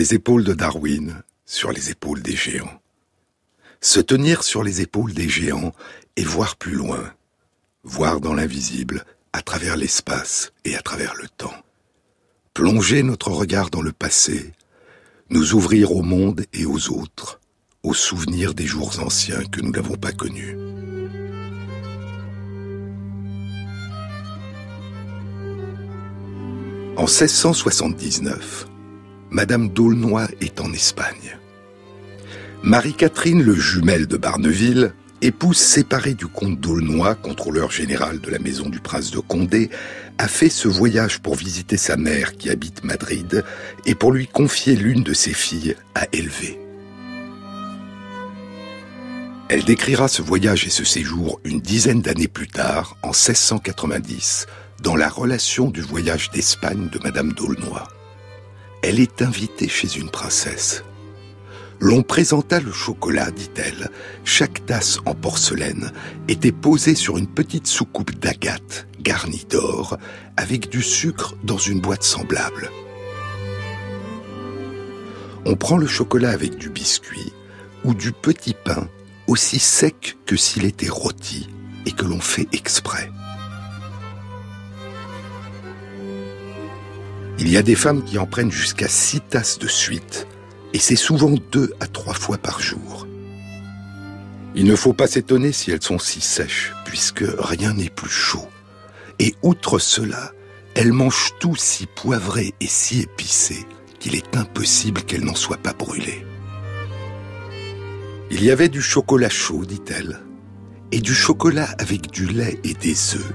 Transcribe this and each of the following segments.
les épaules de Darwin, sur les épaules des géants. Se tenir sur les épaules des géants et voir plus loin, voir dans l'invisible, à travers l'espace et à travers le temps. Plonger notre regard dans le passé, nous ouvrir au monde et aux autres, aux souvenirs des jours anciens que nous n'avons pas connus. En 1679, Madame d'Aulnoy est en Espagne. Marie-Catherine, le jumelle de Barneville, épouse séparée du comte d'Aulnoy, contrôleur général de la maison du prince de Condé, a fait ce voyage pour visiter sa mère qui habite Madrid et pour lui confier l'une de ses filles à élever. Elle décrira ce voyage et ce séjour une dizaine d'années plus tard, en 1690, dans la relation du voyage d'Espagne de Madame d'Aulnoy. Elle est invitée chez une princesse. L'on présenta le chocolat, dit-elle. Chaque tasse en porcelaine était posée sur une petite soucoupe d'agate garnie d'or, avec du sucre dans une boîte semblable. On prend le chocolat avec du biscuit ou du petit pain aussi sec que s'il était rôti et que l'on fait exprès. Il y a des femmes qui en prennent jusqu'à six tasses de suite, et c'est souvent deux à trois fois par jour. Il ne faut pas s'étonner si elles sont si sèches, puisque rien n'est plus chaud. Et outre cela, elles mangent tout si poivré et si épicé qu'il est impossible qu'elles n'en soient pas brûlées. Il y avait du chocolat chaud, dit-elle, et du chocolat avec du lait et des œufs.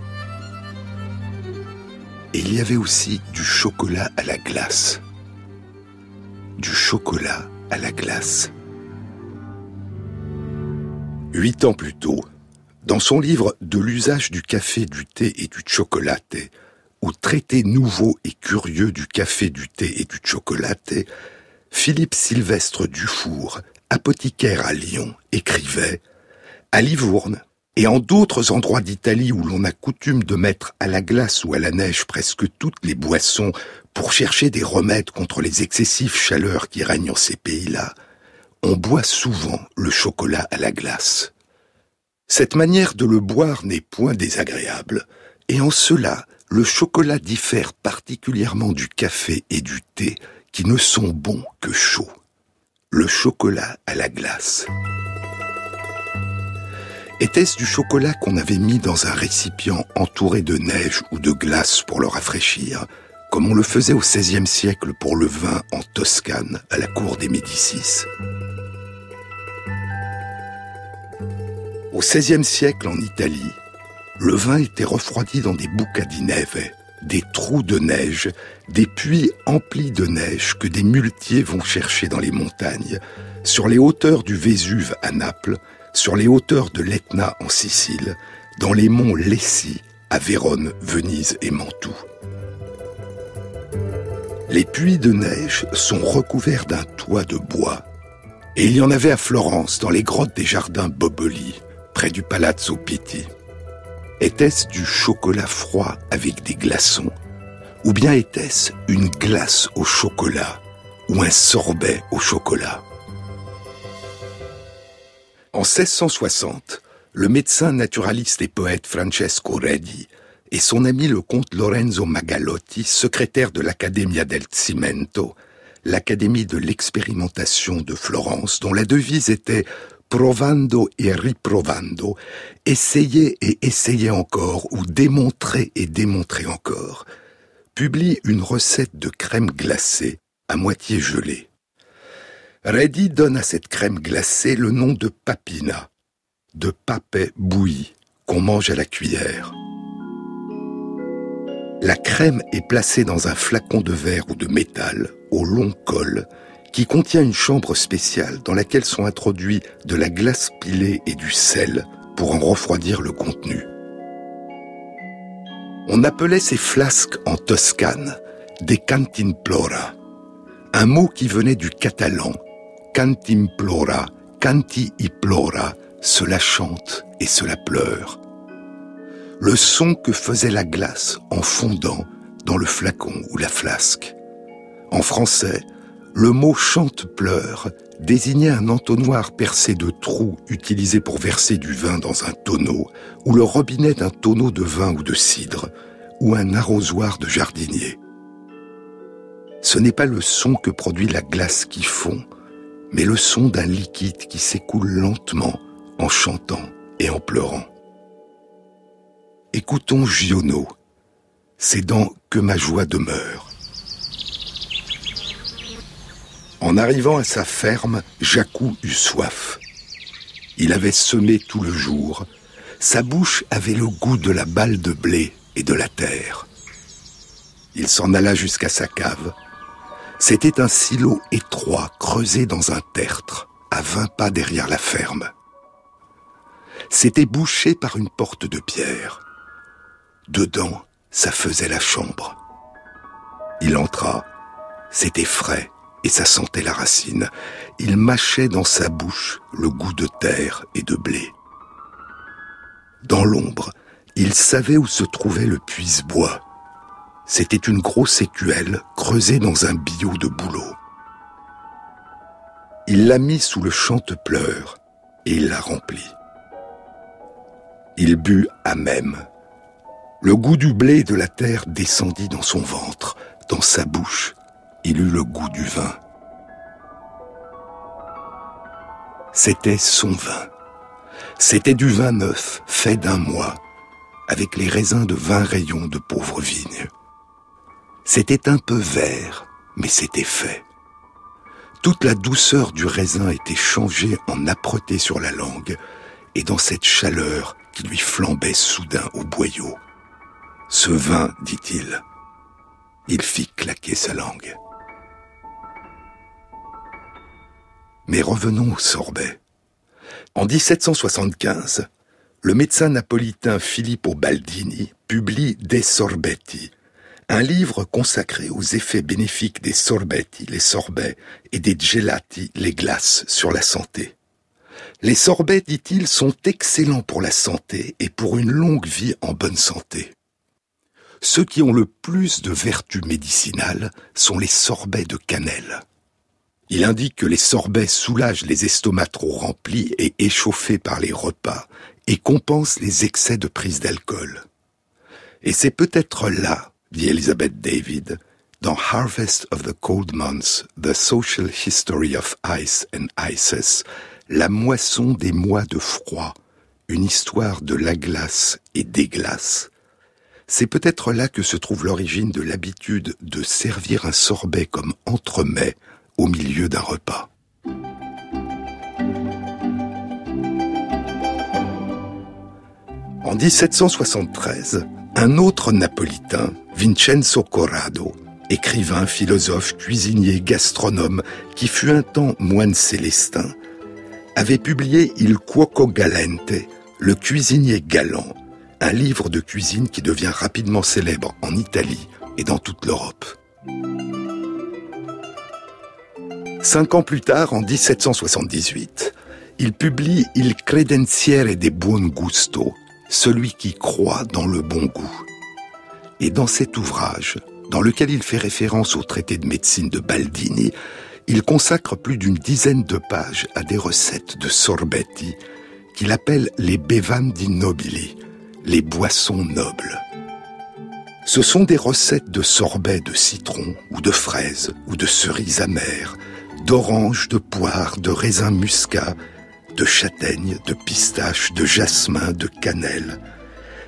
Et il y avait aussi du chocolat à la glace. Du chocolat à la glace. Huit ans plus tôt, dans son livre De l'usage du café, du thé et du chocolaté, ou traité nouveau et curieux du café, du thé et du chocolaté, Philippe Sylvestre Dufour apothicaire à Lyon, écrivait À Livourne, et en d'autres endroits d'Italie où l'on a coutume de mettre à la glace ou à la neige presque toutes les boissons pour chercher des remèdes contre les excessives chaleurs qui règnent en ces pays-là, on boit souvent le chocolat à la glace. Cette manière de le boire n'est point désagréable, et en cela, le chocolat diffère particulièrement du café et du thé qui ne sont bons que chauds le chocolat à la glace. Était-ce du chocolat qu'on avait mis dans un récipient entouré de neige ou de glace pour le rafraîchir, comme on le faisait au XVIe siècle pour le vin en Toscane à la cour des Médicis? Au XVIe siècle en Italie, le vin était refroidi dans des bucadineve, des trous de neige, des puits emplis de neige que des muletiers vont chercher dans les montagnes, sur les hauteurs du Vésuve à Naples, sur les hauteurs de l'Etna en Sicile, dans les monts Lessi à Vérone, Venise et Mantoue. Les puits de neige sont recouverts d'un toit de bois, et il y en avait à Florence, dans les grottes des jardins Boboli, près du Palazzo Pitti. Était-ce du chocolat froid avec des glaçons Ou bien était-ce une glace au chocolat ou un sorbet au chocolat? En 1660, le médecin naturaliste et poète Francesco Redi et son ami le comte Lorenzo Magalotti, secrétaire de l'Accademia del Cimento, l'Académie de l'expérimentation de Florence, dont la devise était provando et riprovando, essayer et essayer encore, ou démontrer et démontrer encore, publie une recette de crème glacée à moitié gelée. Reddy donne à cette crème glacée le nom de papina, de papet bouilli, qu'on mange à la cuillère. La crème est placée dans un flacon de verre ou de métal au long col qui contient une chambre spéciale dans laquelle sont introduits de la glace pilée et du sel pour en refroidir le contenu. On appelait ces flasques en Toscane des cantimplora, un mot qui venait du catalan, cantimplora, canti y cela chante et cela pleure. Le son que faisait la glace en fondant dans le flacon ou la flasque. En français, le mot chante-pleure désignait un entonnoir percé de trous utilisé pour verser du vin dans un tonneau, ou le robinet d'un tonneau de vin ou de cidre, ou un arrosoir de jardinier. Ce n'est pas le son que produit la glace qui fond, mais le son d'un liquide qui s'écoule lentement en chantant et en pleurant. Écoutons Giono. C'est dans Que ma joie demeure. En arrivant à sa ferme, Jacou eut soif. Il avait semé tout le jour. Sa bouche avait le goût de la balle de blé et de la terre. Il s'en alla jusqu'à sa cave. C'était un silo étroit creusé dans un tertre, à vingt pas derrière la ferme. C'était bouché par une porte de pierre. Dedans, ça faisait la chambre. Il entra, c'était frais, et ça sentait la racine. Il mâchait dans sa bouche le goût de terre et de blé. Dans l'ombre, il savait où se trouvait le puise-bois. C'était une grosse écuelle creusée dans un billot de bouleau. Il l'a mis sous le chante-pleur et il l'a rempli. Il but à même. Le goût du blé de la terre descendit dans son ventre, dans sa bouche, il eut le goût du vin. C'était son vin. C'était du vin neuf, fait d'un mois, avec les raisins de vingt rayons de pauvres vignes. C'était un peu vert, mais c'était fait. Toute la douceur du raisin était changée en âpreté sur la langue, et dans cette chaleur qui lui flambait soudain au boyau. Ce vin, dit-il. Il fit claquer sa langue. Mais revenons au sorbet. En 1775, le médecin napolitain Filippo Baldini publie De Sorbetti, un livre consacré aux effets bénéfiques des sorbetti, les sorbets, et des gelati, les glaces, sur la santé. Les sorbets, dit-il, sont excellents pour la santé et pour une longue vie en bonne santé. Ceux qui ont le plus de vertus médicinales sont les sorbets de cannelle. Il indique que les sorbets soulagent les estomacs trop remplis et échauffés par les repas et compensent les excès de prise d'alcool. Et c'est peut-être là, dit Elizabeth David, dans Harvest of the Cold Months, The Social History of Ice and Ices, la moisson des mois de froid, une histoire de la glace et des glaces. C'est peut-être là que se trouve l'origine de l'habitude de servir un sorbet comme entremets au milieu d'un repas. En 1773, un autre napolitain, Vincenzo Corrado, écrivain, philosophe, cuisinier, gastronome, qui fut un temps moine célestin, avait publié Il Cuoco Galente, le cuisinier galant, un livre de cuisine qui devient rapidement célèbre en Italie et dans toute l'Europe. Cinq ans plus tard, en 1778, il publie Il Credenziere de Buon Gusto, celui qui croit dans le bon goût. Et dans cet ouvrage, dans lequel il fait référence au traité de médecine de Baldini, il consacre plus d'une dizaine de pages à des recettes de sorbetti qu'il appelle les bevandi nobili, les boissons nobles. Ce sont des recettes de sorbet de citron ou de fraises ou de cerises amères d'oranges, de poires, de raisins muscat, de châtaignes, de pistaches, de jasmin, de cannelle,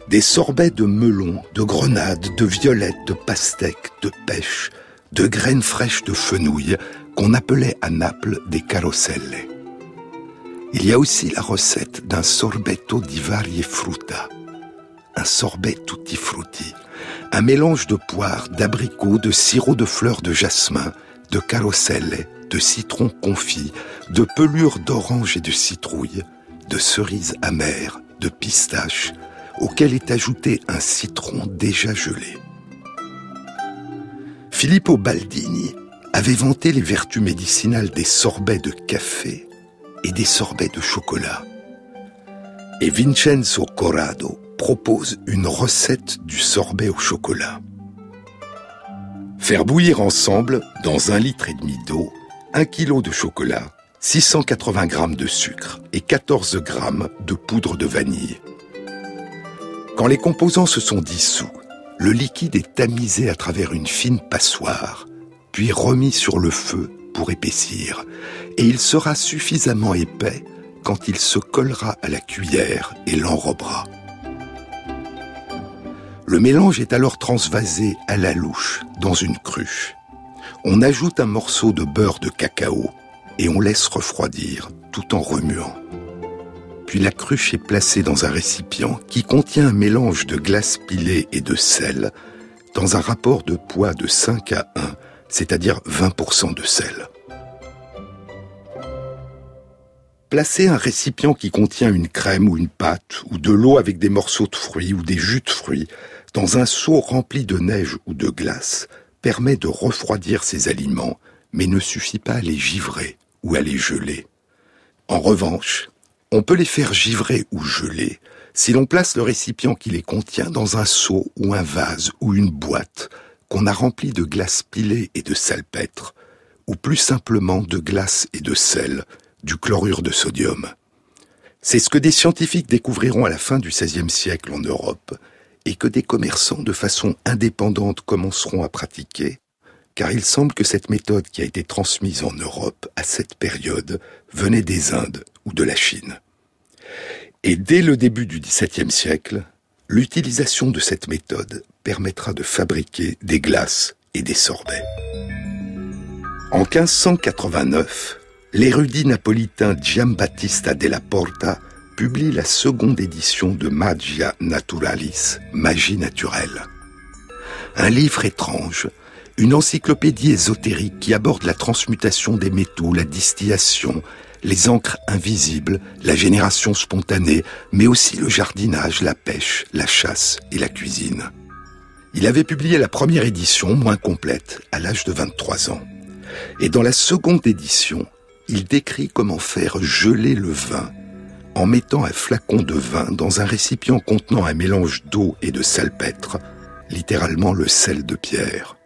des sorbets de melon, de grenades, de violettes, de pastèques, de pêche, de graines fraîches de fenouil qu'on appelait à Naples des caroselle. Il y a aussi la recette d'un sorbetto di varie frutta, un sorbet tutti frutti, un mélange de poires, d'abricots, de sirop de fleurs de jasmin, de caroselle, de citron confit, de pelures d'orange et de citrouille, de cerises amères, de pistaches, auquel est ajouté un citron déjà gelé. Filippo Baldini avait vanté les vertus médicinales des sorbets de café et des sorbets de chocolat. Et Vincenzo Corrado propose une recette du sorbet au chocolat. Faire bouillir ensemble, dans un litre et demi d'eau, un kilo de chocolat, 680 g de sucre et 14 g de poudre de vanille. Quand les composants se sont dissous, le liquide est tamisé à travers une fine passoire, puis remis sur le feu pour épaissir, et il sera suffisamment épais quand il se collera à la cuillère et l'enrobera. Le mélange est alors transvasé à la louche dans une cruche. On ajoute un morceau de beurre de cacao et on laisse refroidir tout en remuant. Puis la cruche est placée dans un récipient qui contient un mélange de glace pilée et de sel dans un rapport de poids de 5 à 1, c'est-à-dire 20% de sel. Placez un récipient qui contient une crème ou une pâte ou de l'eau avec des morceaux de fruits ou des jus de fruits dans un seau rempli de neige ou de glace permet de refroidir ces aliments, mais ne suffit pas à les givrer ou à les geler. En revanche, on peut les faire givrer ou geler si l'on place le récipient qui les contient dans un seau ou un vase ou une boîte qu'on a rempli de glace pilée et de salpêtre, ou plus simplement de glace et de sel, du chlorure de sodium. C'est ce que des scientifiques découvriront à la fin du XVIe siècle en Europe, et que des commerçants de façon indépendante commenceront à pratiquer, car il semble que cette méthode qui a été transmise en Europe à cette période venait des Indes ou de la Chine. Et dès le début du XVIIe siècle, l'utilisation de cette méthode permettra de fabriquer des glaces et des sorbets. En 1589, l'érudit napolitain Giambattista della Porta publie la seconde édition de Magia Naturalis, Magie naturelle. Un livre étrange une encyclopédie ésotérique qui aborde la transmutation des métaux, la distillation, les encres invisibles, la génération spontanée, mais aussi le jardinage, la pêche, la chasse et la cuisine. Il avait publié la première édition, moins complète, à l'âge de 23 ans. Et dans la seconde édition, il décrit comment faire geler le vin en mettant un flacon de vin dans un récipient contenant un mélange d'eau et de salpêtre, littéralement le sel de pierre.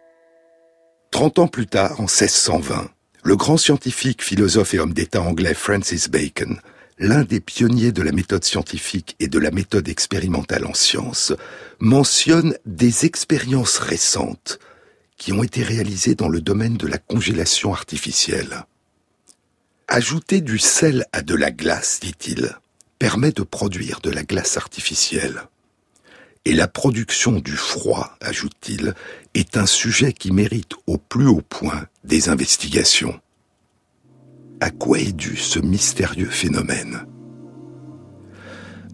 Trente ans plus tard, en 1620, le grand scientifique, philosophe et homme d'État anglais Francis Bacon, l'un des pionniers de la méthode scientifique et de la méthode expérimentale en sciences, mentionne des expériences récentes qui ont été réalisées dans le domaine de la congélation artificielle. Ajouter du sel à de la glace, dit-il, permet de produire de la glace artificielle. Et la production du froid, ajoute-t-il, est un sujet qui mérite au plus haut point des investigations. À quoi est dû ce mystérieux phénomène?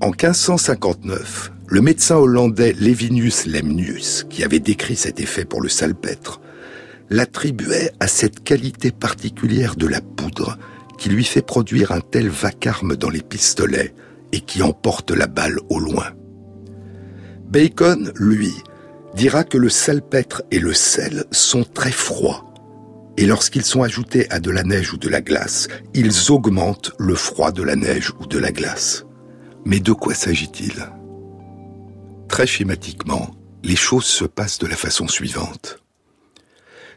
En 1559, le médecin hollandais Levinius Lemnius, qui avait décrit cet effet pour le salpêtre, l'attribuait à cette qualité particulière de la poudre qui lui fait produire un tel vacarme dans les pistolets et qui emporte la balle au loin. Bacon, lui, dira que le salpêtre et le sel sont très froids. Et lorsqu'ils sont ajoutés à de la neige ou de la glace, ils augmentent le froid de la neige ou de la glace. Mais de quoi s'agit-il? Très schématiquement, les choses se passent de la façon suivante.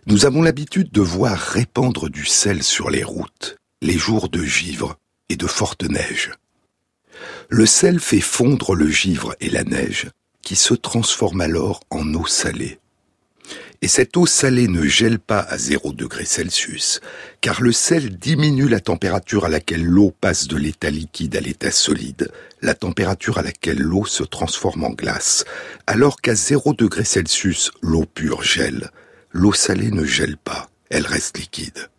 Nous avons l'habitude de voir répandre du sel sur les routes les jours de givre et de forte neige. Le sel fait fondre le givre et la neige, qui se transforme alors en eau salée. Et cette eau salée ne gèle pas à 0 degré Celsius, car le sel diminue la température à laquelle l'eau passe de l'état liquide à l'état solide, la température à laquelle l'eau se transforme en glace, alors qu'à 0 degré Celsius, l'eau pure gèle. L'eau salée ne gèle pas, elle reste liquide.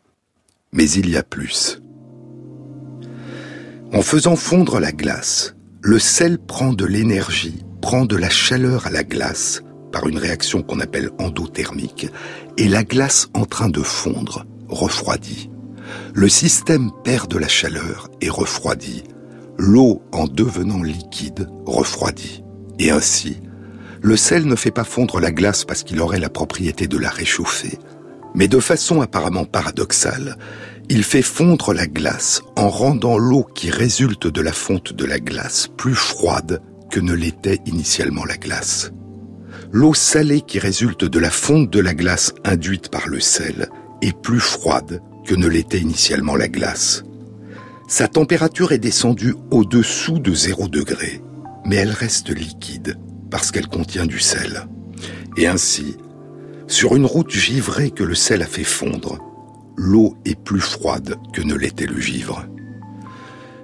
Mais il y a plus. En faisant fondre la glace, le sel prend de l'énergie prend de la chaleur à la glace par une réaction qu'on appelle endothermique, et la glace en train de fondre refroidit. Le système perd de la chaleur et refroidit. L'eau, en devenant liquide, refroidit. Et ainsi, le sel ne fait pas fondre la glace parce qu'il aurait la propriété de la réchauffer, mais de façon apparemment paradoxale, il fait fondre la glace en rendant l'eau qui résulte de la fonte de la glace plus froide que ne l'était initialement la glace. l'eau salée qui résulte de la fonte de la glace induite par le sel est plus froide que ne l'était initialement la glace. Sa température est descendue au-dessous de 0 degré, mais elle reste liquide parce qu'elle contient du sel. Et ainsi, sur une route givrée que le sel a fait fondre, l'eau est plus froide que ne l'était le givre.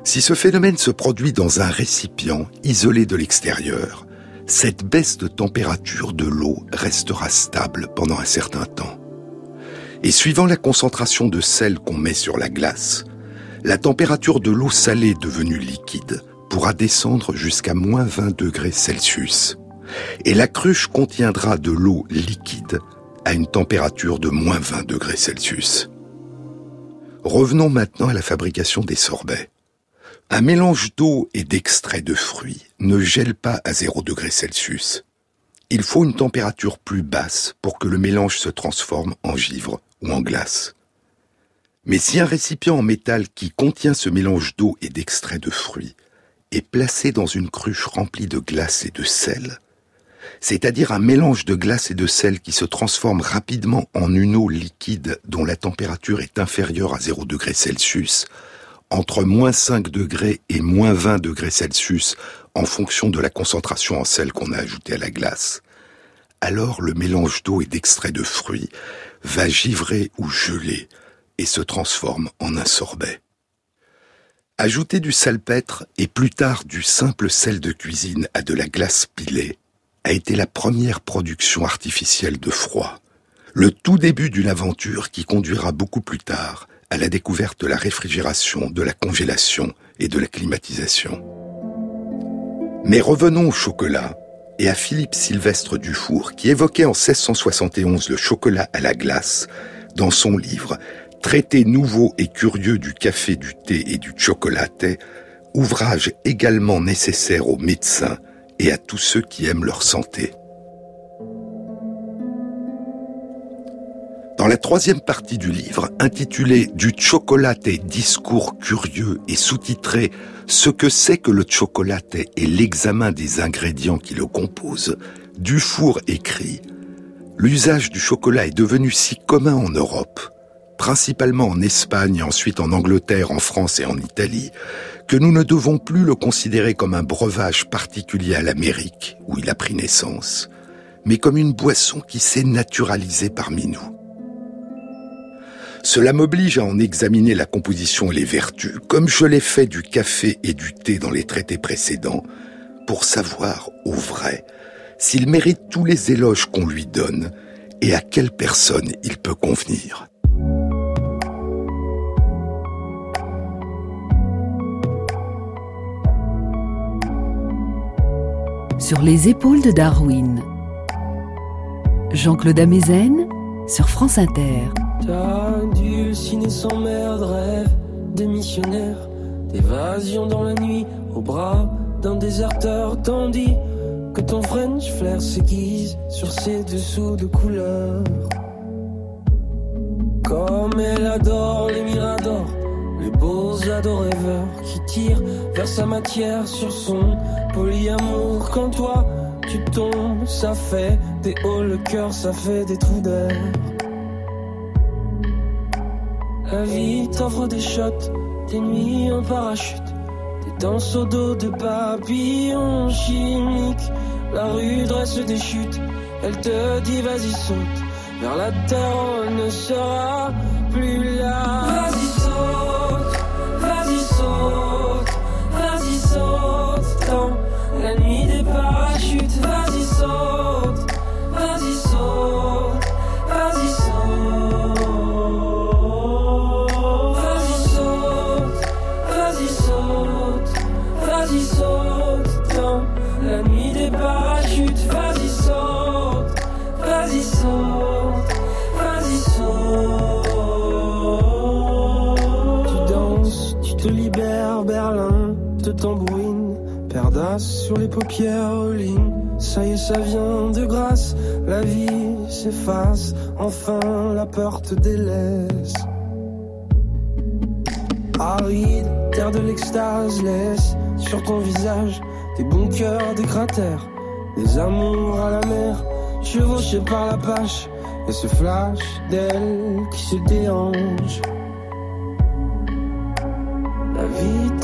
Si ce phénomène se produit dans un récipient isolé de l'extérieur, cette baisse de température de l'eau restera stable pendant un certain temps. Et suivant la concentration de sel qu'on met sur la glace, la température de l'eau salée devenue liquide pourra descendre jusqu'à moins 20 degrés Celsius. Et la cruche contiendra de l'eau liquide à une température de moins 20 degrés Celsius. Revenons maintenant à la fabrication des sorbets. Un mélange d'eau et d'extrait de fruits ne gèle pas à 0 degrés Celsius. Il faut une température plus basse pour que le mélange se transforme en givre ou en glace. Mais si un récipient en métal qui contient ce mélange d'eau et d'extrait de fruits est placé dans une cruche remplie de glace et de sel, c'est-à-dire un mélange de glace et de sel qui se transforme rapidement en une eau liquide dont la température est inférieure à 0 degré entre moins 5 degrés et moins 20 degrés Celsius en fonction de la concentration en sel qu'on a ajoutée à la glace, alors le mélange d'eau et d'extrait de fruits va givrer ou geler et se transforme en un sorbet. Ajouter du salpêtre et plus tard du simple sel de cuisine à de la glace pilée a été la première production artificielle de froid, le tout début d'une aventure qui conduira beaucoup plus tard à la découverte de la réfrigération, de la congélation et de la climatisation. Mais revenons au chocolat et à Philippe Sylvestre Dufour qui évoquait en 1671 le chocolat à la glace dans son livre Traité nouveau et curieux du café, du thé et du chocolaté, ouvrage également nécessaire aux médecins et à tous ceux qui aiment leur santé. Dans la troisième partie du livre, intitulée Du chocolaté, discours curieux et sous-titré Ce que c'est que le chocolaté et l'examen des ingrédients qui le composent, Dufour écrit L'usage du chocolat est devenu si commun en Europe, principalement en Espagne, ensuite en Angleterre, en France et en Italie, que nous ne devons plus le considérer comme un breuvage particulier à l'Amérique, où il a pris naissance, mais comme une boisson qui s'est naturalisée parmi nous. Cela m'oblige à en examiner la composition et les vertus, comme je l'ai fait du café et du thé dans les traités précédents, pour savoir, au vrai, s'il mérite tous les éloges qu'on lui donne et à quelle personne il peut convenir. Sur les épaules de Darwin. Jean-Claude Amezen sur France Inter. Dulciné sans merde, rêve des missionnaires, d'évasion dans la nuit, au bras d'un déserteur, tandis que ton French flair s'aiguise sur ses dessous de couleur. Comme elle adore les miradors, les beaux ados rêveurs qui tirent vers sa matière sur son polyamour. Quand toi tu tombes, ça fait des hauts, le cœur, ça fait des trous d'air. La vie t'offre des shots, des nuits en parachute, des danses au dos de papillons chimiques. La rue dresse des chutes, elle te dit vas-y saute, vers la terre on ne sera plus là. Vas-y saute, vas-y saute, vas-y saute, dans la nuit des parachutes, vas-y saute, vas-y saute, Berlin te tambouine, perdasse sur les paupières, all-in. Ça y est, ça vient de grâce, la vie s'efface, enfin la peur te délaisse. Aride, terre de l'extase, laisse sur ton visage des bunkers, des cratères, des amours à la mer, chevauchés par la pâche, et ce flash d'elle qui se déhanche.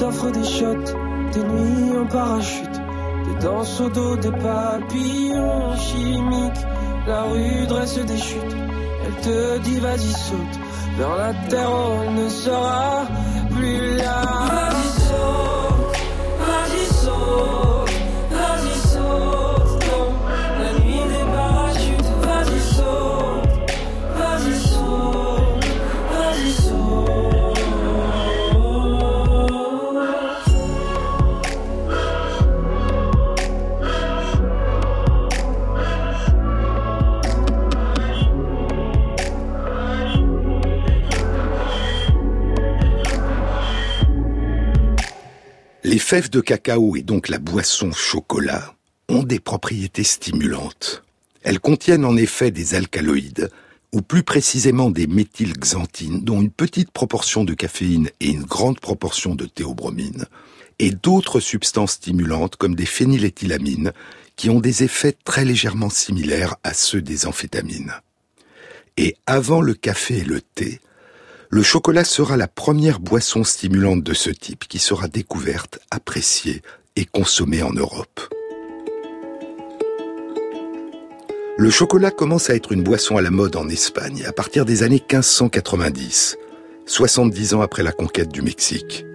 T'offre des shots, des nuits en parachute, des danses au dos des papillons chimiques. La rue dresse des chutes, elle te dit vas-y saute, vers la terre on ne sera plus là. Fèves de cacao et donc la boisson chocolat ont des propriétés stimulantes. Elles contiennent en effet des alcaloïdes, ou plus précisément des méthylxanthines, dont une petite proportion de caféine et une grande proportion de théobromine, et d'autres substances stimulantes comme des phényléthylamines, qui ont des effets très légèrement similaires à ceux des amphétamines. Et avant le café et le thé, le chocolat sera la première boisson stimulante de ce type qui sera découverte, appréciée et consommée en Europe. Le chocolat commence à être une boisson à la mode en Espagne à partir des années 1590, 70 ans après la conquête du Mexique.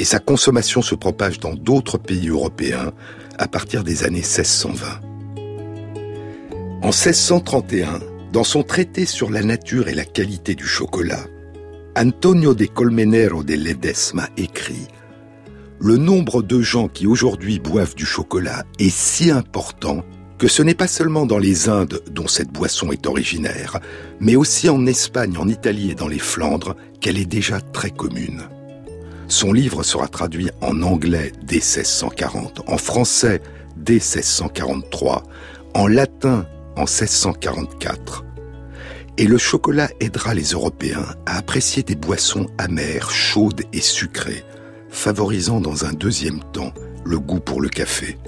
Et sa consommation se propage dans d'autres pays européens à partir des années 1620. En 1631, dans son traité sur la nature et la qualité du chocolat, Antonio de Colmenero de Ledesma écrit Le nombre de gens qui aujourd'hui boivent du chocolat est si important que ce n'est pas seulement dans les Indes dont cette boisson est originaire, mais aussi en Espagne, en Italie et dans les Flandres qu'elle est déjà très commune. Son livre sera traduit en anglais dès 1640, en français dès 1643, en latin en 1644 et le chocolat aidera les Européens à apprécier des boissons amères, chaudes et sucrées, favorisant dans un deuxième temps le goût pour le café.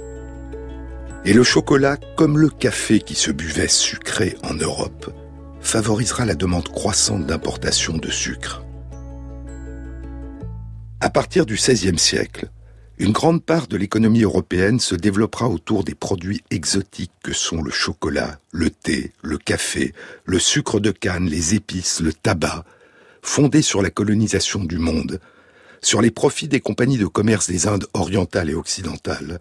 Et le chocolat, comme le café qui se buvait sucré en Europe, favorisera la demande croissante d'importation de sucre. À partir du XVIe siècle, une grande part de l'économie européenne se développera autour des produits exotiques que sont le chocolat, le thé, le café, le sucre de canne, les épices, le tabac, fondés sur la colonisation du monde, sur les profits des compagnies de commerce des Indes orientales et occidentales,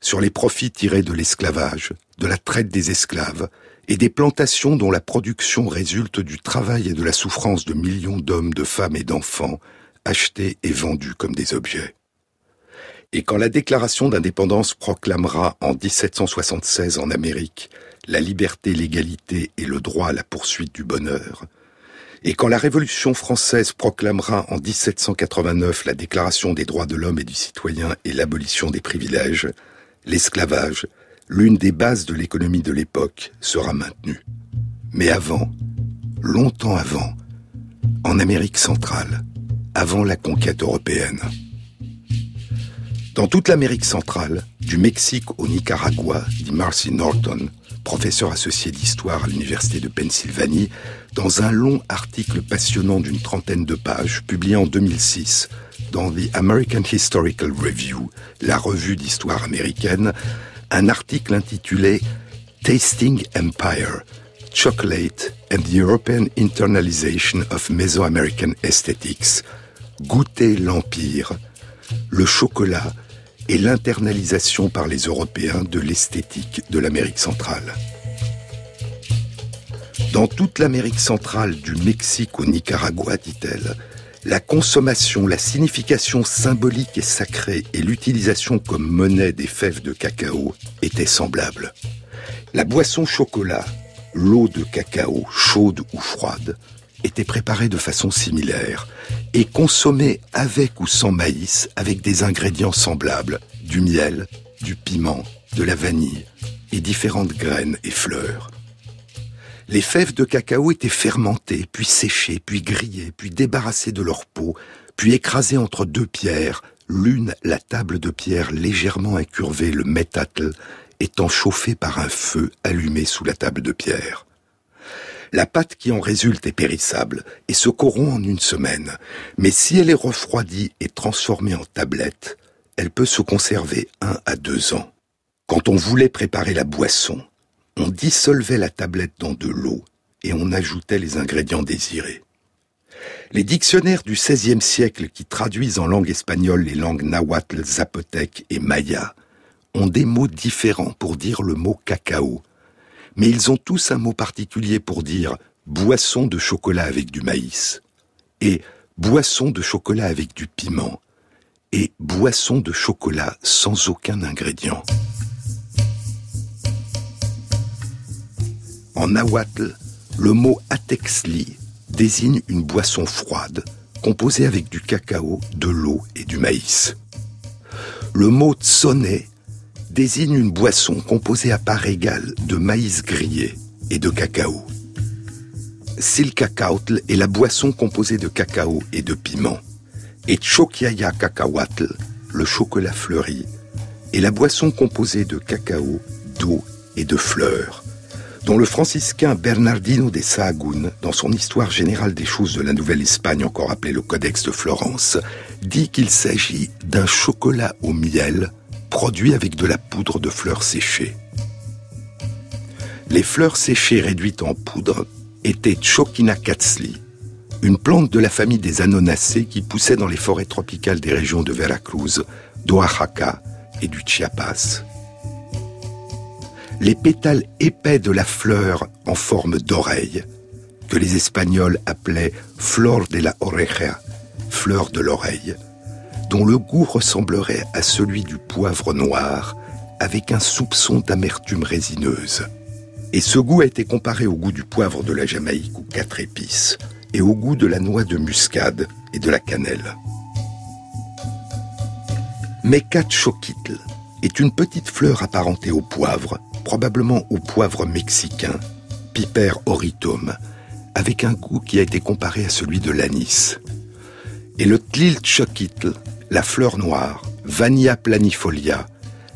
sur les profits tirés de l'esclavage, de la traite des esclaves, et des plantations dont la production résulte du travail et de la souffrance de millions d'hommes, de femmes et d'enfants, achetés et vendus comme des objets. Et quand la déclaration d'indépendance proclamera en 1776 en Amérique la liberté, l'égalité et le droit à la poursuite du bonheur, et quand la Révolution française proclamera en 1789 la déclaration des droits de l'homme et du citoyen et l'abolition des privilèges, l'esclavage, l'une des bases de l'économie de l'époque, sera maintenue. Mais avant, longtemps avant, en Amérique centrale, avant la conquête européenne. Dans toute l'Amérique centrale, du Mexique au Nicaragua, dit Marcy Norton, professeur associé d'histoire à l'Université de Pennsylvanie, dans un long article passionnant d'une trentaine de pages, publié en 2006 dans The American Historical Review, la revue d'histoire américaine, un article intitulé Tasting Empire, Chocolate and the European Internalization of Mesoamerican Aesthetics, Goûter l'Empire, le chocolat et l'internalisation par les Européens de l'esthétique de l'Amérique centrale. Dans toute l'Amérique centrale, du Mexique au Nicaragua, dit-elle, la consommation, la signification symbolique et sacrée et l'utilisation comme monnaie des fèves de cacao étaient semblables. La boisson chocolat, l'eau de cacao, chaude ou froide, était préparée de façon similaire et consommée avec ou sans maïs avec des ingrédients semblables, du miel, du piment, de la vanille et différentes graines et fleurs. Les fèves de cacao étaient fermentées, puis séchées, puis grillées, puis débarrassées de leur peau, puis écrasées entre deux pierres, l'une la table de pierre légèrement incurvée, le métatle, étant chauffée par un feu allumé sous la table de pierre. La pâte qui en résulte est périssable et se corrompt en une semaine, mais si elle est refroidie et transformée en tablette, elle peut se conserver un à deux ans. Quand on voulait préparer la boisson, on dissolvait la tablette dans de l'eau et on ajoutait les ingrédients désirés. Les dictionnaires du XVIe siècle qui traduisent en langue espagnole les langues nahuatl, zapotèque et maya ont des mots différents pour dire le mot cacao, mais ils ont tous un mot particulier pour dire boisson de chocolat avec du maïs, et boisson de chocolat avec du piment, et boisson de chocolat sans aucun ingrédient. En nahuatl, le mot atexli désigne une boisson froide composée avec du cacao, de l'eau et du maïs. Le mot tsone désigne une boisson composée à part égale de maïs grillé et de cacao. Silcacautl est la boisson composée de cacao et de piment. Et Chokiaya cacahuatl, le chocolat fleuri, est la boisson composée de cacao, d'eau et de fleurs dont le franciscain Bernardino de Sahagún, dans son Histoire générale des choses de la Nouvelle-Espagne, encore appelé le Codex de Florence, dit qu'il s'agit d'un chocolat au miel produit avec de la poudre de fleurs séchées. Les fleurs séchées réduites en poudre étaient Choquinacatzli, une plante de la famille des Anonacées qui poussait dans les forêts tropicales des régions de Veracruz, d'Oaxaca et du Chiapas les pétales épais de la fleur en forme d'oreille, que les Espagnols appelaient flor de la oreja, fleur de l'oreille, dont le goût ressemblerait à celui du poivre noir, avec un soupçon d'amertume résineuse. Et ce goût a été comparé au goût du poivre de la Jamaïque ou quatre épices, et au goût de la noix de muscade et de la cannelle. Mecatchoquitl est une petite fleur apparentée au poivre probablement au poivre mexicain, Piper oritum, avec un goût qui a été comparé à celui de l'anis. Et le Tlilchokitl, la fleur noire, Vanilla planifolia,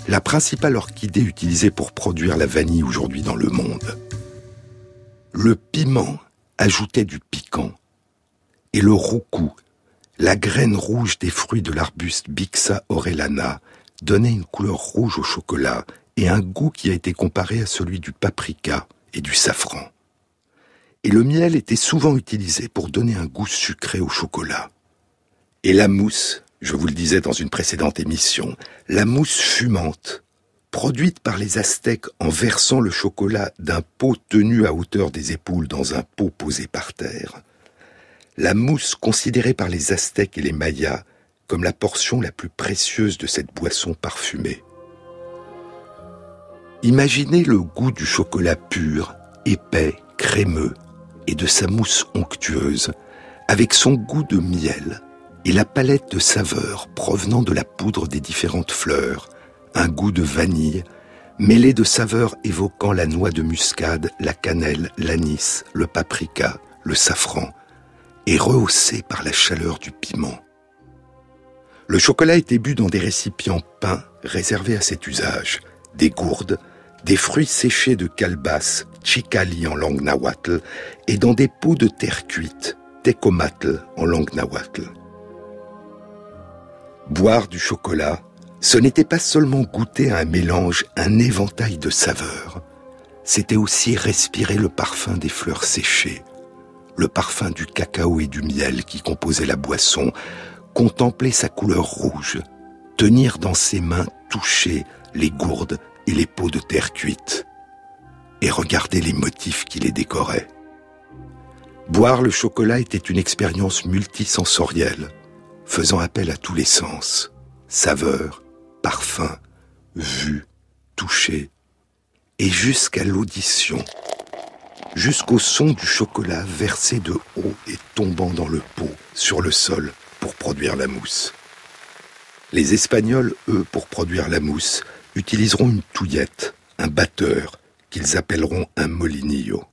la principale orchidée utilisée pour produire la vanille aujourd'hui dans le monde. Le piment ajoutait du piquant. Et le roucou, la graine rouge des fruits de l'arbuste Bixa orellana, donnait une couleur rouge au chocolat et un goût qui a été comparé à celui du paprika et du safran. Et le miel était souvent utilisé pour donner un goût sucré au chocolat. Et la mousse, je vous le disais dans une précédente émission, la mousse fumante, produite par les Aztèques en versant le chocolat d'un pot tenu à hauteur des épaules dans un pot posé par terre, la mousse considérée par les Aztèques et les Mayas comme la portion la plus précieuse de cette boisson parfumée. Imaginez le goût du chocolat pur, épais, crémeux, et de sa mousse onctueuse, avec son goût de miel et la palette de saveurs provenant de la poudre des différentes fleurs, un goût de vanille, mêlé de saveurs évoquant la noix de muscade, la cannelle, l'anis, le paprika, le safran, et rehaussé par la chaleur du piment. Le chocolat était bu dans des récipients peints réservés à cet usage, des gourdes, des fruits séchés de calebasse, chicali en langue nahuatl, et dans des pots de terre cuite, tecomatl en langue nahuatl. Boire du chocolat, ce n'était pas seulement goûter à un mélange, un éventail de saveurs, c'était aussi respirer le parfum des fleurs séchées, le parfum du cacao et du miel qui composaient la boisson, contempler sa couleur rouge, tenir dans ses mains touchées les gourdes et les pots de terre cuite, et regarder les motifs qui les décoraient. Boire le chocolat était une expérience multisensorielle, faisant appel à tous les sens, saveur, parfum, vue, toucher, et jusqu'à l'audition, jusqu'au son du chocolat versé de haut et tombant dans le pot, sur le sol, pour produire la mousse. Les Espagnols, eux, pour produire la mousse, utiliseront une touillette, un batteur, qu'ils appelleront un molinillo.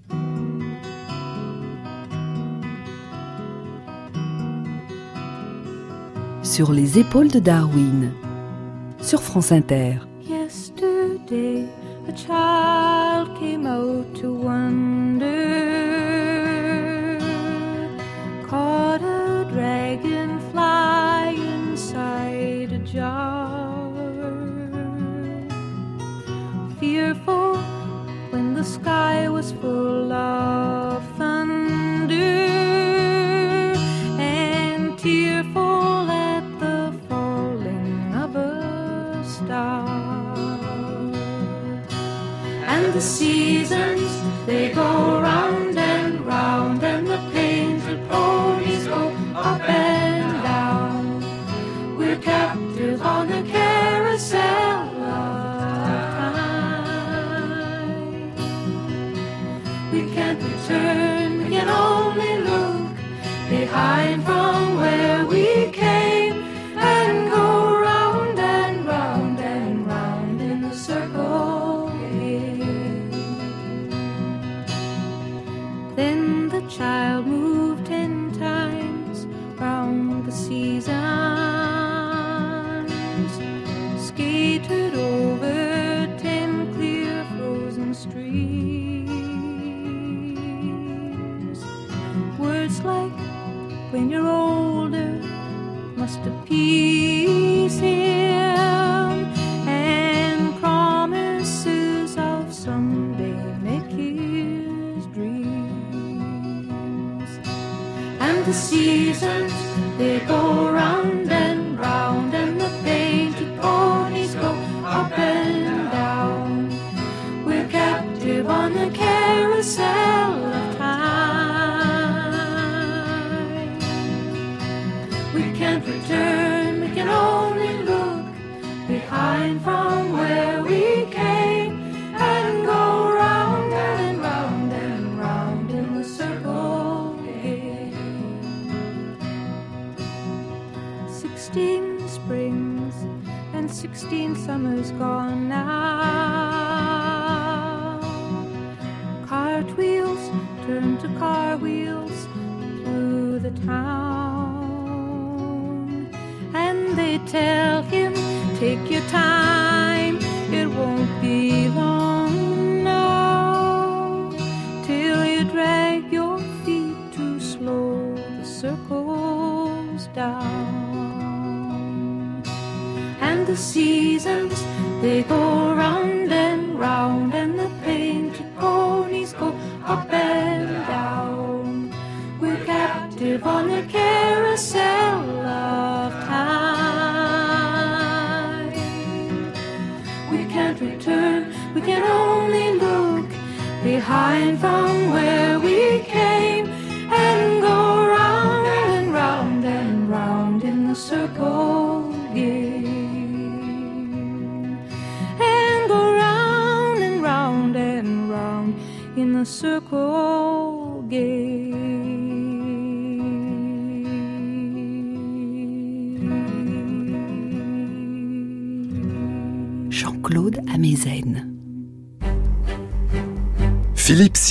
Sur les épaules de Darwin, sur France Inter. Yesterday. the child came out to wonder, caught a dragonfly inside a jar. Fearful when the sky was full of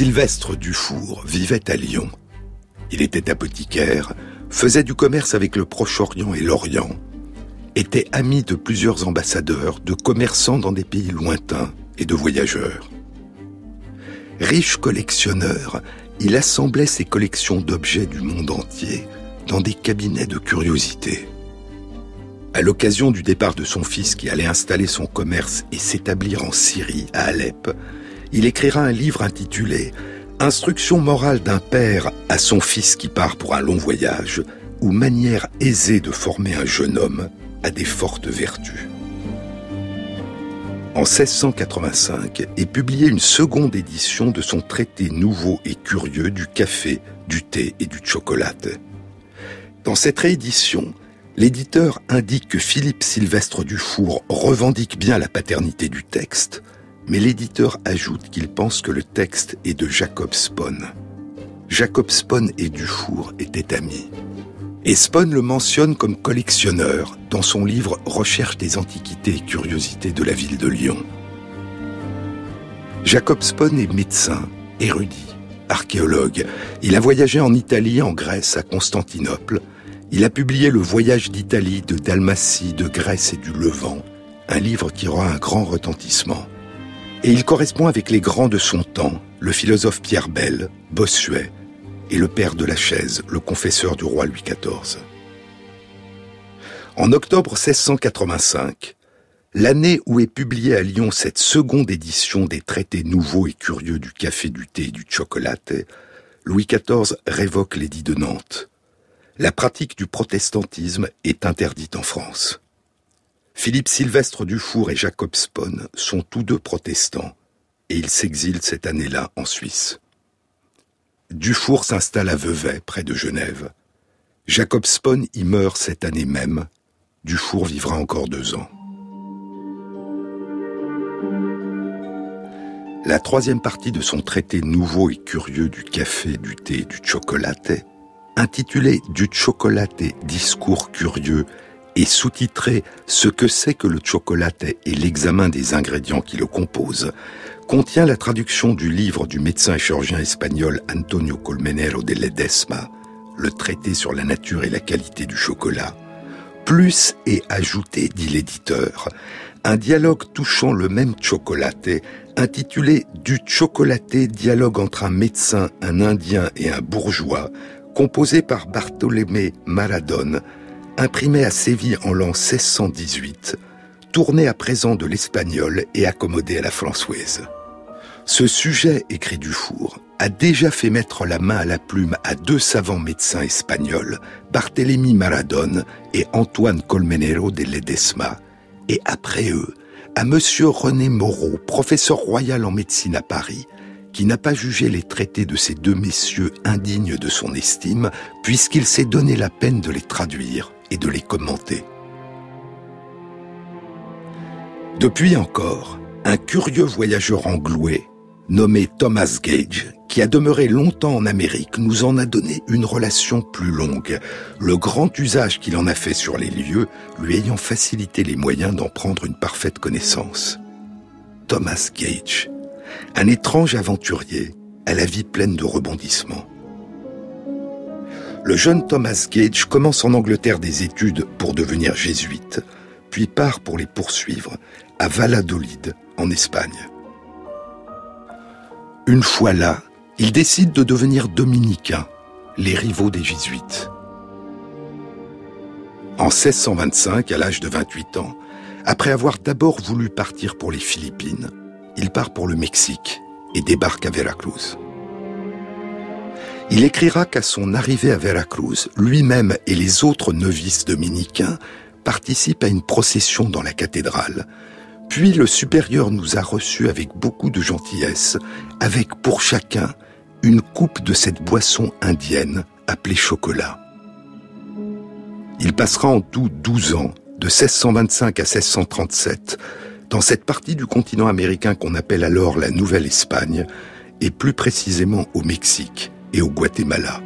Sylvestre Dufour vivait à Lyon. Il était apothicaire, faisait du commerce avec le Proche-Orient et l'Orient, était ami de plusieurs ambassadeurs, de commerçants dans des pays lointains et de voyageurs. Riche collectionneur, il assemblait ses collections d'objets du monde entier dans des cabinets de curiosités. À l'occasion du départ de son fils qui allait installer son commerce et s'établir en Syrie, à Alep, il écrira un livre intitulé Instruction morale d'un père à son fils qui part pour un long voyage, ou manière aisée de former un jeune homme à des fortes vertus. En 1685 est publiée une seconde édition de son traité nouveau et curieux du café, du thé et du chocolat. Dans cette réédition, l'éditeur indique que Philippe Sylvestre Dufour revendique bien la paternité du texte, mais l'éditeur ajoute qu'il pense que le texte est de Jacob Spon. Jacob Spon et Dufour étaient amis. Et Spon le mentionne comme collectionneur dans son livre Recherche des antiquités et curiosités de la ville de Lyon. Jacob Spon est médecin, érudit, archéologue. Il a voyagé en Italie, en Grèce, à Constantinople. Il a publié Le voyage d'Italie, de Dalmatie, de Grèce et du Levant, un livre qui aura un grand retentissement. Et il correspond avec les grands de son temps, le philosophe Pierre Bell, Bossuet, et le père de la chaise, le confesseur du roi Louis XIV. En octobre 1685, l'année où est publiée à Lyon cette seconde édition des traités nouveaux et curieux du café, du thé et du chocolat, Louis XIV révoque l'édit de Nantes. La pratique du protestantisme est interdite en France. Philippe Sylvestre Dufour et Jacob Spon sont tous deux protestants et ils s'exilent cette année-là en Suisse. Dufour s'installe à Vevey, près de Genève. Jacob Spon y meurt cette année même. Dufour vivra encore deux ans. La troisième partie de son traité nouveau et curieux du café, du thé et du chocolaté, intitulé Du chocolaté, discours curieux et sous-titré Ce que c'est que le chocolaté et l'examen des ingrédients qui le composent, contient la traduction du livre du médecin et chirurgien espagnol Antonio Colmenero de Ledesma, le traité sur la nature et la qualité du chocolat. Plus est ajouté, dit l'éditeur, un dialogue touchant le même chocolaté intitulé Du chocolaté, dialogue entre un médecin, un indien et un bourgeois, composé par Bartolomé Maradone, imprimé à Séville en l'an 1618, tourné à présent de l'espagnol et accommodé à la française. Ce sujet, écrit Dufour, a déjà fait mettre la main à la plume à deux savants médecins espagnols, Barthélemy Maradone et Antoine Colmenero de Ledesma, et après eux, à monsieur René Moreau, professeur royal en médecine à Paris, qui n'a pas jugé les traités de ces deux messieurs indignes de son estime, puisqu'il s'est donné la peine de les traduire et de les commenter. Depuis encore, un curieux voyageur engloué, nommé Thomas Gage, qui a demeuré longtemps en Amérique, nous en a donné une relation plus longue, le grand usage qu'il en a fait sur les lieux, lui ayant facilité les moyens d'en prendre une parfaite connaissance. Thomas Gage, un étrange aventurier à la vie pleine de rebondissements. Le jeune Thomas Gage commence en Angleterre des études pour devenir jésuite, puis part pour les poursuivre à Valladolid, en Espagne. Une fois là, il décide de devenir dominicain, les rivaux des jésuites. En 1625, à l'âge de 28 ans, après avoir d'abord voulu partir pour les Philippines, il part pour le Mexique et débarque à Veracruz. Il écrira qu'à son arrivée à Veracruz, lui-même et les autres novices dominicains participent à une procession dans la cathédrale. Puis le supérieur nous a reçus avec beaucoup de gentillesse, avec pour chacun une coupe de cette boisson indienne appelée chocolat. Il passera en tout 12 ans, de 1625 à 1637, dans cette partie du continent américain qu'on appelle alors la Nouvelle-Espagne, et plus précisément au Mexique et au Guatemala.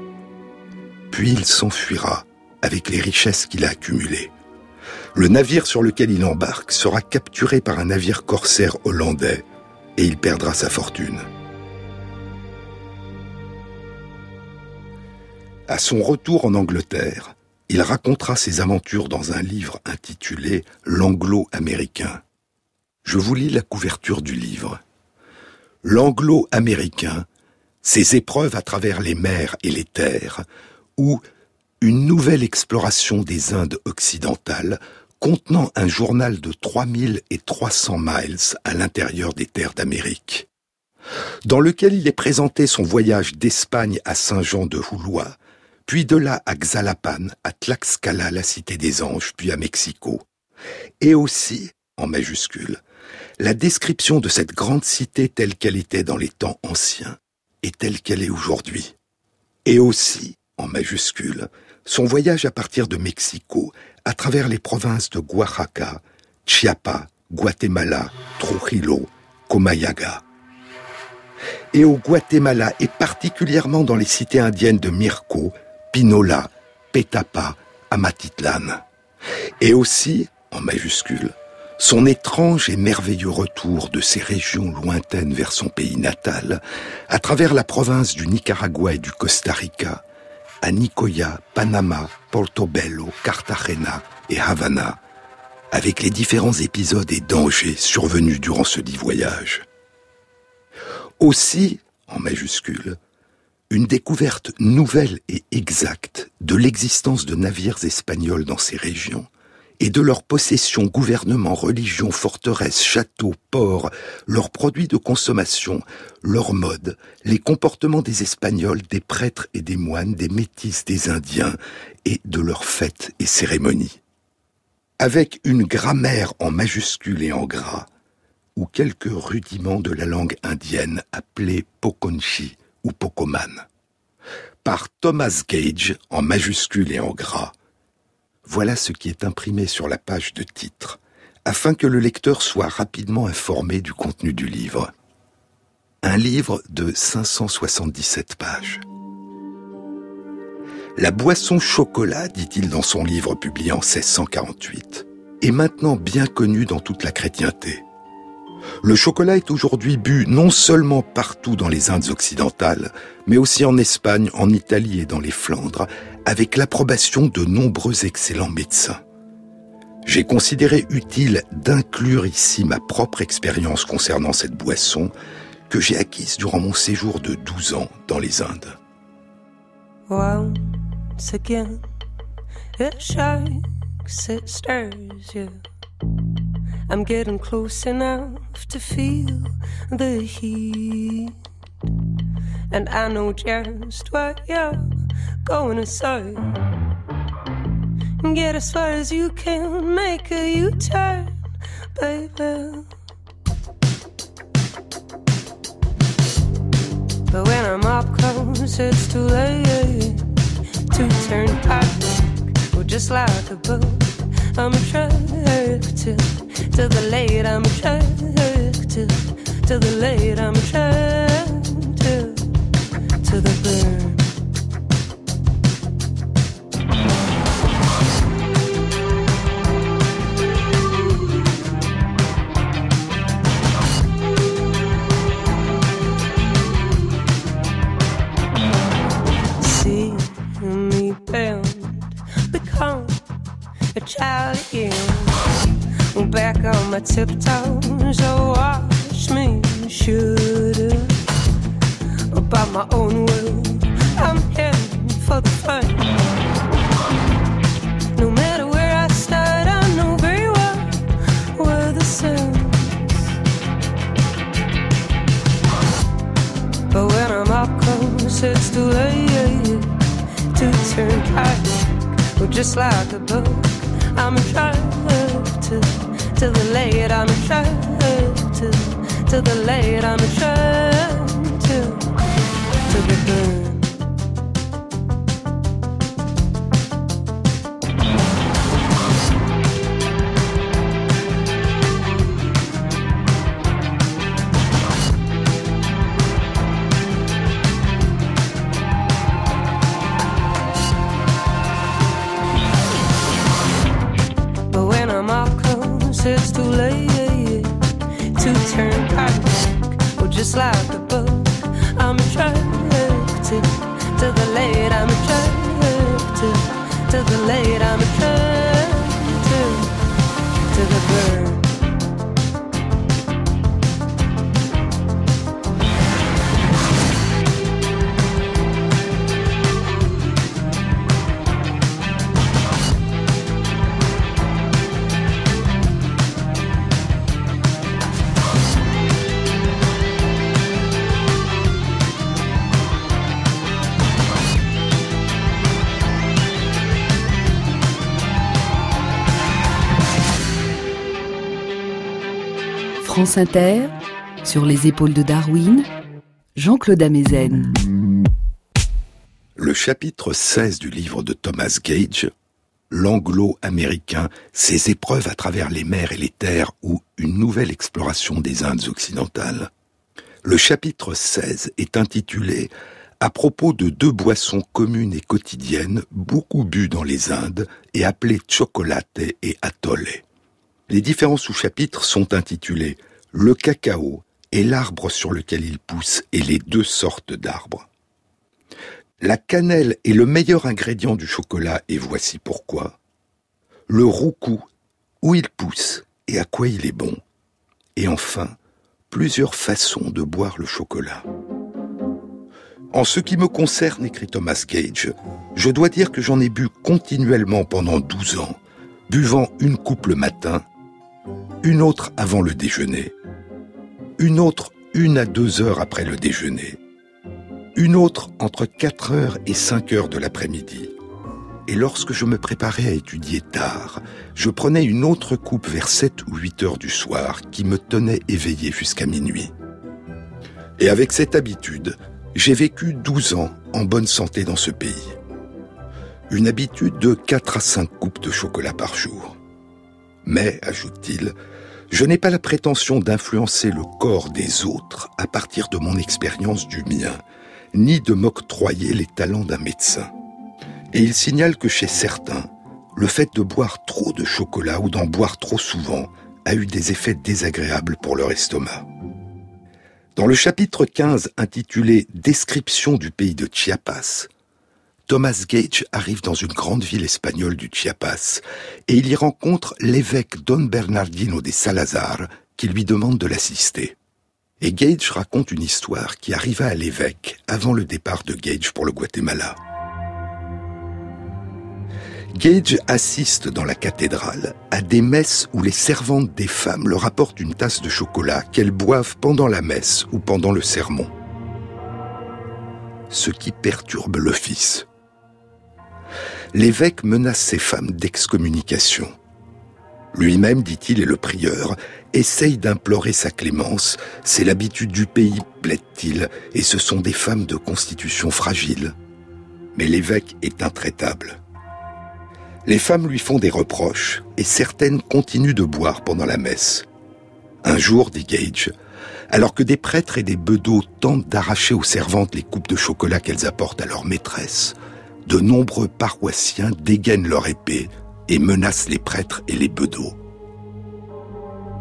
Puis il s'enfuira avec les richesses qu'il a accumulées. Le navire sur lequel il embarque sera capturé par un navire corsaire hollandais et il perdra sa fortune. À son retour en Angleterre, il racontera ses aventures dans un livre intitulé L'anglo-américain. Je vous lis la couverture du livre. L'anglo-américain, ses épreuves à travers les mers et les terres, ou une nouvelle exploration des Indes occidentales contenant un journal de 3300 miles à l'intérieur des terres d'Amérique, dans lequel il est présenté son voyage d'Espagne à Saint-Jean de Houlois, puis de là à Xalapan, à Tlaxcala, la cité des anges, puis à Mexico, et aussi, en majuscule, la description de cette grande cité telle qu'elle était dans les temps anciens et telle qu'elle est aujourd'hui. Et aussi, en majuscule, son voyage à partir de Mexico à travers les provinces de Oaxaca, Chiapas, Guatemala, Trujillo, Comayaga. Et au Guatemala, et particulièrement dans les cités indiennes de Mirco, Pinola, Petapa, Amatitlan. Et aussi, en majuscule, son étrange et merveilleux retour de ces régions lointaines vers son pays natal, à travers la province du Nicaragua et du Costa Rica, à Nicoya, Panama, Portobello, Cartagena et Havana, avec les différents épisodes et dangers survenus durant ce dit voyage. Aussi, en majuscule, une découverte nouvelle et exacte de l'existence de navires espagnols dans ces régions et de leur possession, gouvernement, religion, forteresse, châteaux, ports, leurs produits de consommation, leurs modes, les comportements des Espagnols, des prêtres et des moines, des métis, des Indiens, et de leurs fêtes et cérémonies. Avec une grammaire en majuscule et en gras, ou quelques rudiments de la langue indienne appelée Poconchi ou Pocoman. Par Thomas Gage en majuscule et en gras, voilà ce qui est imprimé sur la page de titre, afin que le lecteur soit rapidement informé du contenu du livre. Un livre de 577 pages. La boisson chocolat, dit-il dans son livre publié en 1648, est maintenant bien connue dans toute la chrétienté. Le chocolat est aujourd'hui bu non seulement partout dans les Indes occidentales, mais aussi en Espagne, en Italie et dans les Flandres, avec l'approbation de nombreux excellents médecins. J'ai considéré utile d'inclure ici ma propre expérience concernant cette boisson que j'ai acquise durant mon séjour de 12 ans dans les Indes. And I know just what you're going to say. Get as far as you can, make a U turn, baby. But when I'm up close, it's too late to turn back. Well, just like a boat, I'm attracted to the late. I'm attracted to the late. I'm attracted to the again. Back on my tiptoes, oh, watch me shoot About my own will, I'm heading for the fun. No matter where I start, I know very well where the sun. But when I'm up close, it's too late to turn back. Well, just like a boat. I'm attracted to the late. I'm attracted to the late. I'm attracted to France Inter, sur les épaules de Darwin, Jean-Claude Amezen. Le chapitre 16 du livre de Thomas Gage, L'anglo-américain, ses épreuves à travers les mers et les terres ou une nouvelle exploration des Indes occidentales. Le chapitre 16 est intitulé à propos de deux boissons communes et quotidiennes beaucoup bues dans les Indes et appelées chocolate et atole. Les différents sous-chapitres sont intitulés le cacao est l'arbre sur lequel il pousse et les deux sortes d'arbres. La cannelle est le meilleur ingrédient du chocolat et voici pourquoi. Le roucou, où il pousse et à quoi il est bon. Et enfin, plusieurs façons de boire le chocolat. En ce qui me concerne, écrit Thomas Gage, je dois dire que j'en ai bu continuellement pendant 12 ans, buvant une coupe le matin, une autre avant le déjeuner, une autre une à deux heures après le déjeuner, une autre entre 4 heures et 5 heures de l'après-midi. Et lorsque je me préparais à étudier tard, je prenais une autre coupe vers 7 ou 8 heures du soir qui me tenait éveillé jusqu'à minuit. Et avec cette habitude, j'ai vécu 12 ans en bonne santé dans ce pays. Une habitude de 4 à 5 coupes de chocolat par jour. Mais, ajoute-t-il, je n'ai pas la prétention d'influencer le corps des autres à partir de mon expérience du mien, ni de m'octroyer les talents d'un médecin. Et il signale que chez certains, le fait de boire trop de chocolat ou d'en boire trop souvent a eu des effets désagréables pour leur estomac. Dans le chapitre 15 intitulé Description du pays de Chiapas, Thomas Gage arrive dans une grande ville espagnole du Chiapas et il y rencontre l'évêque Don Bernardino de Salazar qui lui demande de l'assister. Et Gage raconte une histoire qui arriva à l'évêque avant le départ de Gage pour le Guatemala. Gage assiste dans la cathédrale à des messes où les servantes des femmes leur apportent une tasse de chocolat qu'elles boivent pendant la messe ou pendant le sermon. Ce qui perturbe l'office. L'évêque menace ces femmes d'excommunication. Lui-même, dit-il, et le prieur, essaye d'implorer sa clémence. C'est l'habitude du pays, plaide-t-il, et ce sont des femmes de constitution fragile. Mais l'évêque est intraitable. Les femmes lui font des reproches et certaines continuent de boire pendant la messe. Un jour, dit Gage, alors que des prêtres et des bedeaux tentent d'arracher aux servantes les coupes de chocolat qu'elles apportent à leur maîtresse, de nombreux paroissiens dégainent leur épée et menacent les prêtres et les bedeaux.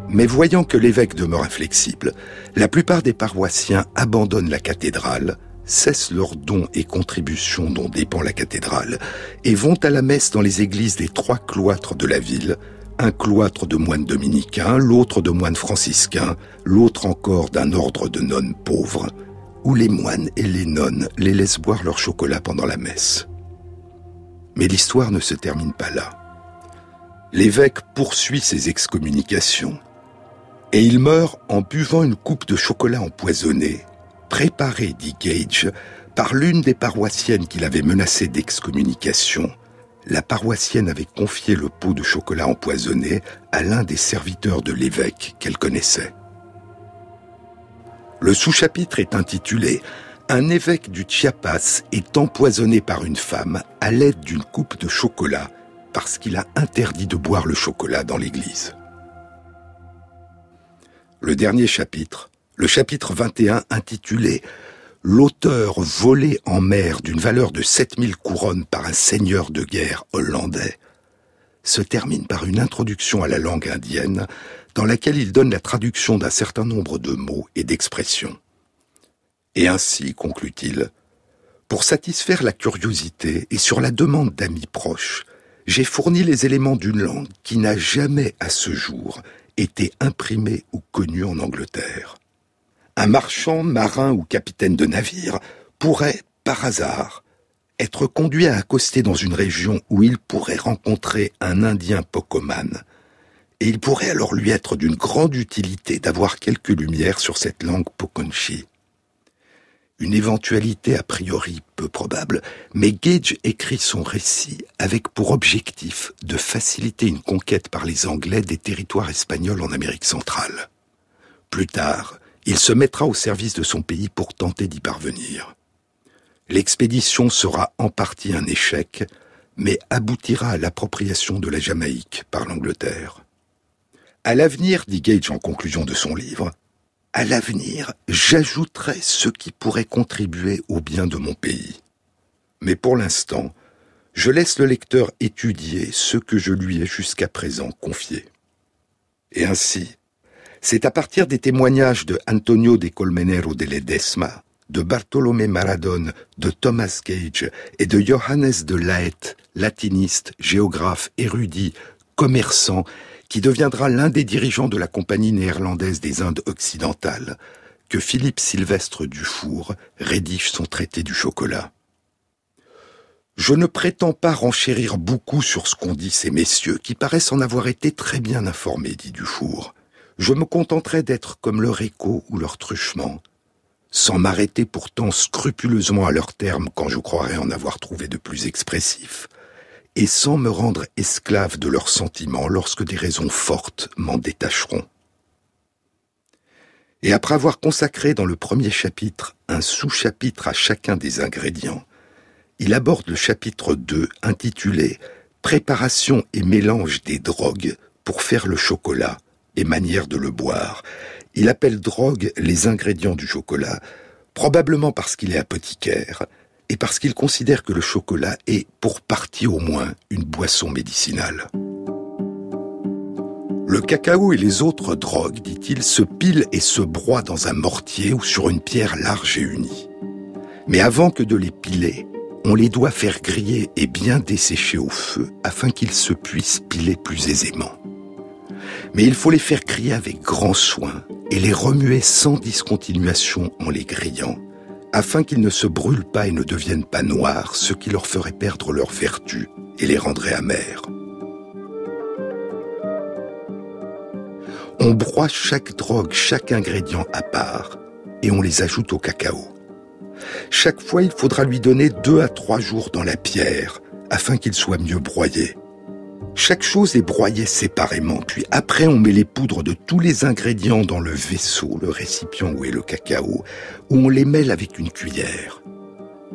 Mais voyant que l'évêque demeure inflexible, la plupart des paroissiens abandonnent la cathédrale cessent leurs dons et contributions dont dépend la cathédrale et vont à la messe dans les églises des trois cloîtres de la ville, un cloître de moines dominicains, l'autre de moines franciscains, l'autre encore d'un ordre de nonnes pauvres, où les moines et les nonnes les laissent boire leur chocolat pendant la messe. Mais l'histoire ne se termine pas là. L'évêque poursuit ses excommunications et il meurt en buvant une coupe de chocolat empoisonné préparé, dit Gage, par l'une des paroissiennes qu'il avait menacée d'excommunication. La paroissienne avait confié le pot de chocolat empoisonné à l'un des serviteurs de l'évêque qu'elle connaissait. Le sous-chapitre est intitulé Un évêque du Chiapas est empoisonné par une femme à l'aide d'une coupe de chocolat parce qu'il a interdit de boire le chocolat dans l'église. Le dernier chapitre le chapitre 21 intitulé L'auteur volé en mer d'une valeur de 7000 couronnes par un seigneur de guerre hollandais se termine par une introduction à la langue indienne dans laquelle il donne la traduction d'un certain nombre de mots et d'expressions. Et ainsi, conclut-il, pour satisfaire la curiosité et sur la demande d'amis proches, j'ai fourni les éléments d'une langue qui n'a jamais à ce jour été imprimée ou connue en Angleterre un marchand, marin ou capitaine de navire pourrait, par hasard, être conduit à accoster dans une région où il pourrait rencontrer un Indien Pocoman, et il pourrait alors lui être d'une grande utilité d'avoir quelques lumières sur cette langue Poconchi. Une éventualité a priori peu probable, mais Gage écrit son récit avec pour objectif de faciliter une conquête par les Anglais des territoires espagnols en Amérique centrale. Plus tard, il se mettra au service de son pays pour tenter d'y parvenir. L'expédition sera en partie un échec, mais aboutira à l'appropriation de la Jamaïque par l'Angleterre. À l'avenir, dit Gage en conclusion de son livre, à l'avenir, j'ajouterai ce qui pourrait contribuer au bien de mon pays. Mais pour l'instant, je laisse le lecteur étudier ce que je lui ai jusqu'à présent confié. Et ainsi, c'est à partir des témoignages de Antonio de Colmenero de Ledesma, de Bartolomé Maradone, de Thomas Gage et de Johannes de Laet, latiniste, géographe, érudit, commerçant, qui deviendra l'un des dirigeants de la Compagnie néerlandaise des Indes occidentales, que Philippe Sylvestre Dufour rédige son traité du chocolat. Je ne prétends pas renchérir beaucoup sur ce qu'ont dit ces messieurs, qui paraissent en avoir été très bien informés, dit Dufour. Je me contenterai d'être comme leur écho ou leur truchement, sans m'arrêter pourtant scrupuleusement à leur terme quand je croirais en avoir trouvé de plus expressifs, et sans me rendre esclave de leurs sentiments lorsque des raisons fortes m'en détacheront. Et après avoir consacré dans le premier chapitre un sous-chapitre à chacun des ingrédients, il aborde le chapitre 2 intitulé Préparation et mélange des drogues pour faire le chocolat et manière de le boire. Il appelle drogue les ingrédients du chocolat, probablement parce qu'il est apothicaire et parce qu'il considère que le chocolat est, pour partie au moins, une boisson médicinale. Le cacao et les autres drogues, dit-il, se pilent et se broient dans un mortier ou sur une pierre large et unie. Mais avant que de les piler, on les doit faire griller et bien dessécher au feu afin qu'ils se puissent piler plus aisément. Mais il faut les faire griller avec grand soin et les remuer sans discontinuation en les grillant, afin qu'ils ne se brûlent pas et ne deviennent pas noirs, ce qui leur ferait perdre leur vertu et les rendrait amers. On broie chaque drogue, chaque ingrédient à part, et on les ajoute au cacao. Chaque fois, il faudra lui donner deux à trois jours dans la pierre afin qu'il soit mieux broyé. Chaque chose est broyée séparément, puis après on met les poudres de tous les ingrédients dans le vaisseau, le récipient où est le cacao, où on les mêle avec une cuillère.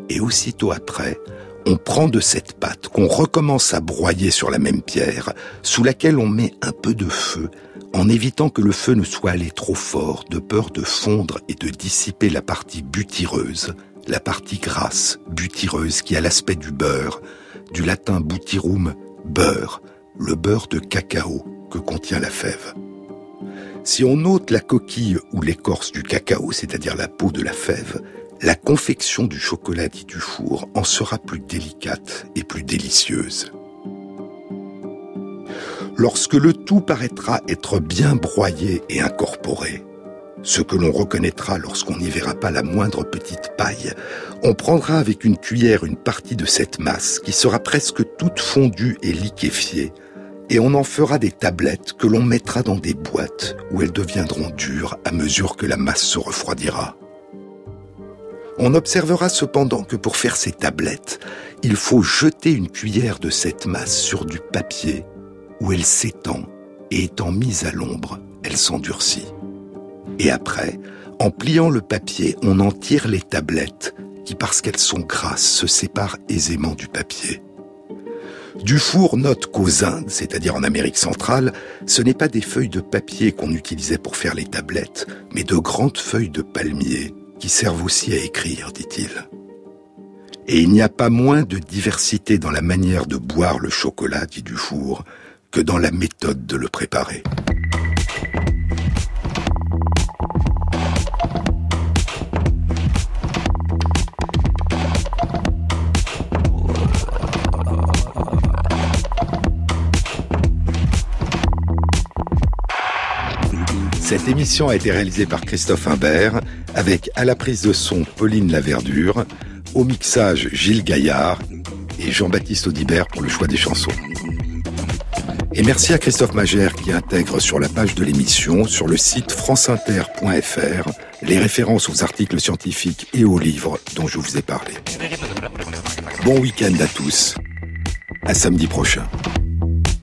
Et aussitôt après, on prend de cette pâte qu'on recommence à broyer sur la même pierre, sous laquelle on met un peu de feu, en évitant que le feu ne soit allé trop fort, de peur de fondre et de dissiper la partie butireuse, la partie grasse, butireuse, qui a l'aspect du beurre, du latin butirum, beurre, le beurre de cacao que contient la fève. Si on ôte la coquille ou l'écorce du cacao, c'est-à-dire la peau de la fève, la confection du chocolat dit du four en sera plus délicate et plus délicieuse. Lorsque le tout paraîtra être bien broyé et incorporé, ce que l'on reconnaîtra lorsqu'on n'y verra pas la moindre petite paille, on prendra avec une cuillère une partie de cette masse qui sera presque toute fondue et liquéfiée, et on en fera des tablettes que l'on mettra dans des boîtes où elles deviendront dures à mesure que la masse se refroidira. On observera cependant que pour faire ces tablettes, il faut jeter une cuillère de cette masse sur du papier où elle s'étend et étant mise à l'ombre, elle s'endurcit. Et après, en pliant le papier, on en tire les tablettes qui, parce qu'elles sont grasses, se séparent aisément du papier. Dufour note qu'aux Indes, c'est-à-dire en Amérique centrale, ce n'est pas des feuilles de papier qu'on utilisait pour faire les tablettes, mais de grandes feuilles de palmier qui servent aussi à écrire, dit-il. Et il n'y a pas moins de diversité dans la manière de boire le chocolat, dit Dufour, que dans la méthode de le préparer. Cette émission a été réalisée par Christophe Imbert, avec à la prise de son Pauline Laverdure, au mixage Gilles Gaillard et Jean-Baptiste Audibert pour le choix des chansons. Et merci à Christophe Magère qui intègre sur la page de l'émission, sur le site franceinter.fr, les références aux articles scientifiques et aux livres dont je vous ai parlé. Bon week-end à tous. À samedi prochain.